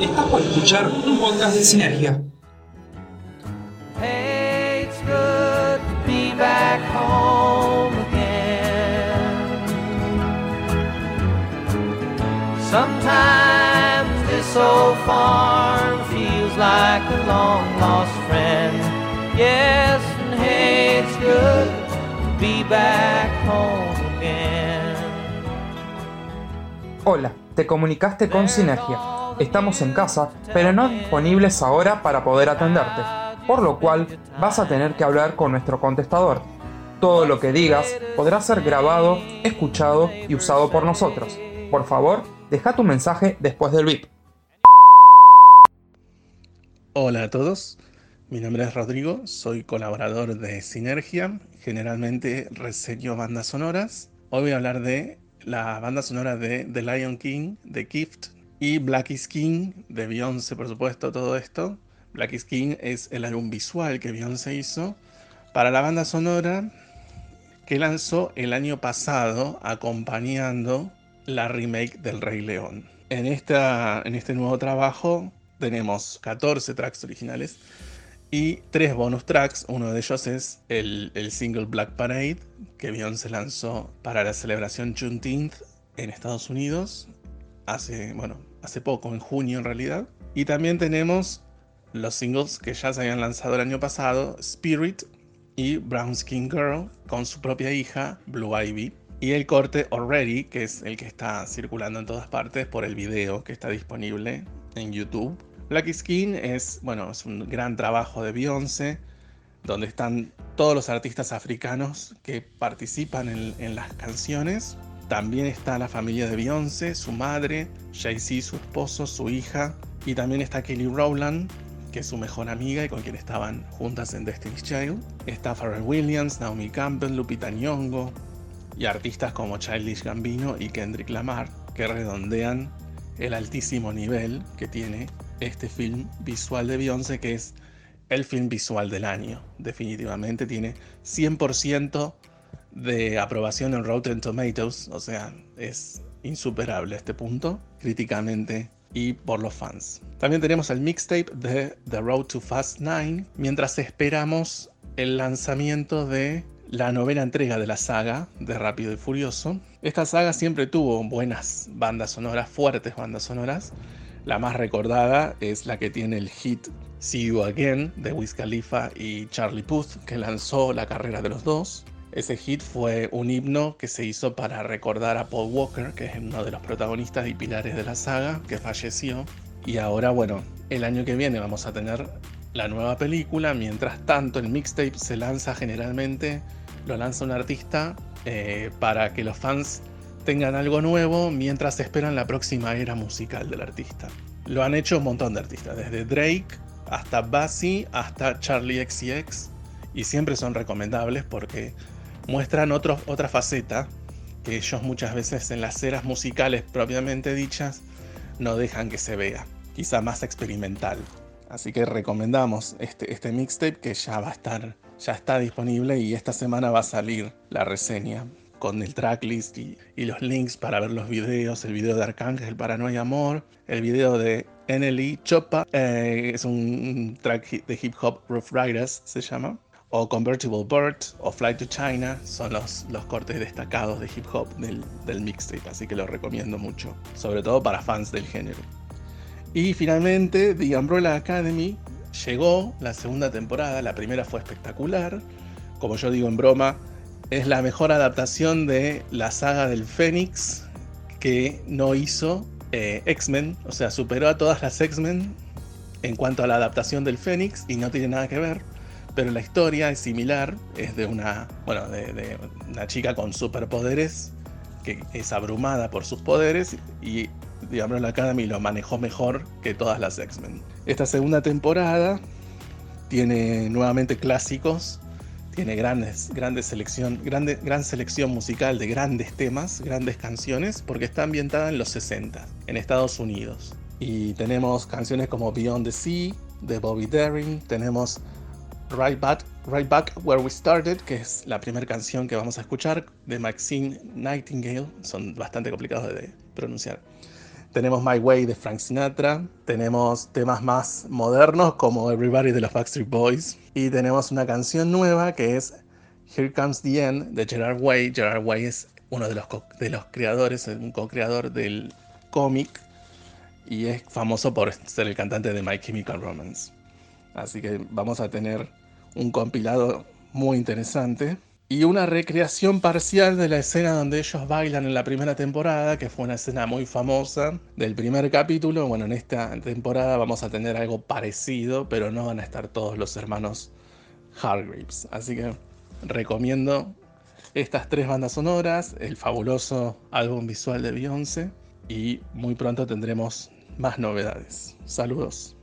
Estás por escuchar un podcast de Sinergia. Hey, it's good to be back home again. Sometimes this old farm feels like a long lost friend. Yes, and hey, it's good to be back home again. Hola, te comunicaste con Sinergia. Estamos en casa, pero no disponibles ahora para poder atenderte, por lo cual vas a tener que hablar con nuestro contestador. Todo lo que digas podrá ser grabado, escuchado y usado por nosotros. Por favor, deja tu mensaje después del bip. Hola a todos, mi nombre es Rodrigo, soy colaborador de Sinergia, generalmente reseño bandas sonoras. Hoy voy a hablar de la banda sonora de The Lion King, de Gift, y Black is King, de Beyoncé, por supuesto, todo esto. Black is King es el álbum visual que Beyoncé hizo para la banda sonora que lanzó el año pasado acompañando la remake del Rey León. En, esta, en este nuevo trabajo tenemos 14 tracks originales y tres bonus tracks. Uno de ellos es el, el single Black Parade, que Beyoncé lanzó para la celebración Juneteenth en Estados Unidos, hace, bueno, hace poco, en junio en realidad. Y también tenemos los singles que ya se habían lanzado el año pasado, Spirit y Brown Skin Girl, con su propia hija, Blue Ivy. Y el corte Already, que es el que está circulando en todas partes por el video que está disponible en YouTube. Black Skin es, bueno, es un gran trabajo de Beyoncé, donde están todos los artistas africanos que participan en, en las canciones. También está la familia de Beyoncé, su madre, Jay-Z, su esposo, su hija. Y también está Kelly Rowland, que es su mejor amiga y con quien estaban juntas en Destiny's Child. Está Pharrell Williams, Naomi Campbell, Lupita Nyong'o y artistas como Childish Gambino y Kendrick Lamar, que redondean el altísimo nivel que tiene este film visual de Beyoncé, que es el film visual del año. Definitivamente tiene 100% de aprobación en Rotten Tomatoes, o sea, es insuperable este punto, críticamente y por los fans. También tenemos el mixtape de The Road to Fast 9, mientras esperamos el lanzamiento de la novena entrega de la saga de Rápido y Furioso. Esta saga siempre tuvo buenas bandas sonoras, fuertes bandas sonoras. La más recordada es la que tiene el hit See You Again de Wiz Khalifa y Charlie Puth, que lanzó la carrera de los dos. Ese hit fue un himno que se hizo para recordar a Paul Walker, que es uno de los protagonistas y pilares de la saga, que falleció. Y ahora, bueno, el año que viene vamos a tener la nueva película. Mientras tanto, el mixtape se lanza generalmente, lo lanza un artista eh, para que los fans tengan algo nuevo mientras esperan la próxima era musical del artista. Lo han hecho un montón de artistas, desde Drake hasta Bassi hasta Charlie XCX, y siempre son recomendables porque muestran otro, otra faceta que ellos muchas veces en las eras musicales propiamente dichas no dejan que se vea, quizá más experimental. Así que recomendamos este, este mixtape que ya va a estar, ya está disponible y esta semana va a salir la reseña con el tracklist y, y, los links para ver los videos, el video de Arcángel para No hay amor, el video de NLE Chopa, eh, es un track de hip hop Rough Riders se llama, o Convertible Bird o Flight to China son los, los cortes destacados de hip hop del, del mixtape, así que lo recomiendo mucho, sobre todo para fans del género. Y finalmente, The Umbrella Academy llegó la segunda temporada, la primera fue espectacular, como yo digo en broma, es la mejor adaptación de la saga del Fénix que no hizo eh, X-Men, o sea, superó a todas las X-Men en cuanto a la adaptación del Fénix y no tiene nada que ver, pero la historia es similar, es de una, bueno, de, una chica con superpoderes que es abrumada por sus poderes y The Umbrella Academy lo manejó mejor que todas las X-Men. Esta segunda temporada tiene nuevamente clásicos tiene grandes, grandes selección, grande, gran selección musical de grandes temas, grandes canciones, porque está ambientada en los 60, en Estados Unidos. Y tenemos canciones como Beyond the Sea, de Bobby Darin, tenemos Right Back, right Back Where We Started, que es la primera canción que vamos a escuchar, de Maxine Nightingale, son bastante complicados de pronunciar. tenemos My Way de Frank Sinatra, tenemos temas más modernos como Everybody de los Backstreet Boys y tenemos una canción nueva que es Here Comes the End de Gerard Way. Gerard Way es uno de los, de los creadores, un co-creador del cómic y es famoso por ser el cantante de My Chemical Romance. Así que vamos a tener un compilado muy interesante y una recreación parcial de la escena donde ellos bailan en la primera temporada, que fue una escena muy famosa del primer capítulo. Bueno, en esta temporada vamos a tener algo parecido, pero no van a estar todos los hermanos Hargreaves. Así que recomiendo estas tres bandas sonoras, el fabuloso álbum visual de Beyoncé y muy pronto tendremos más novedades. Saludos.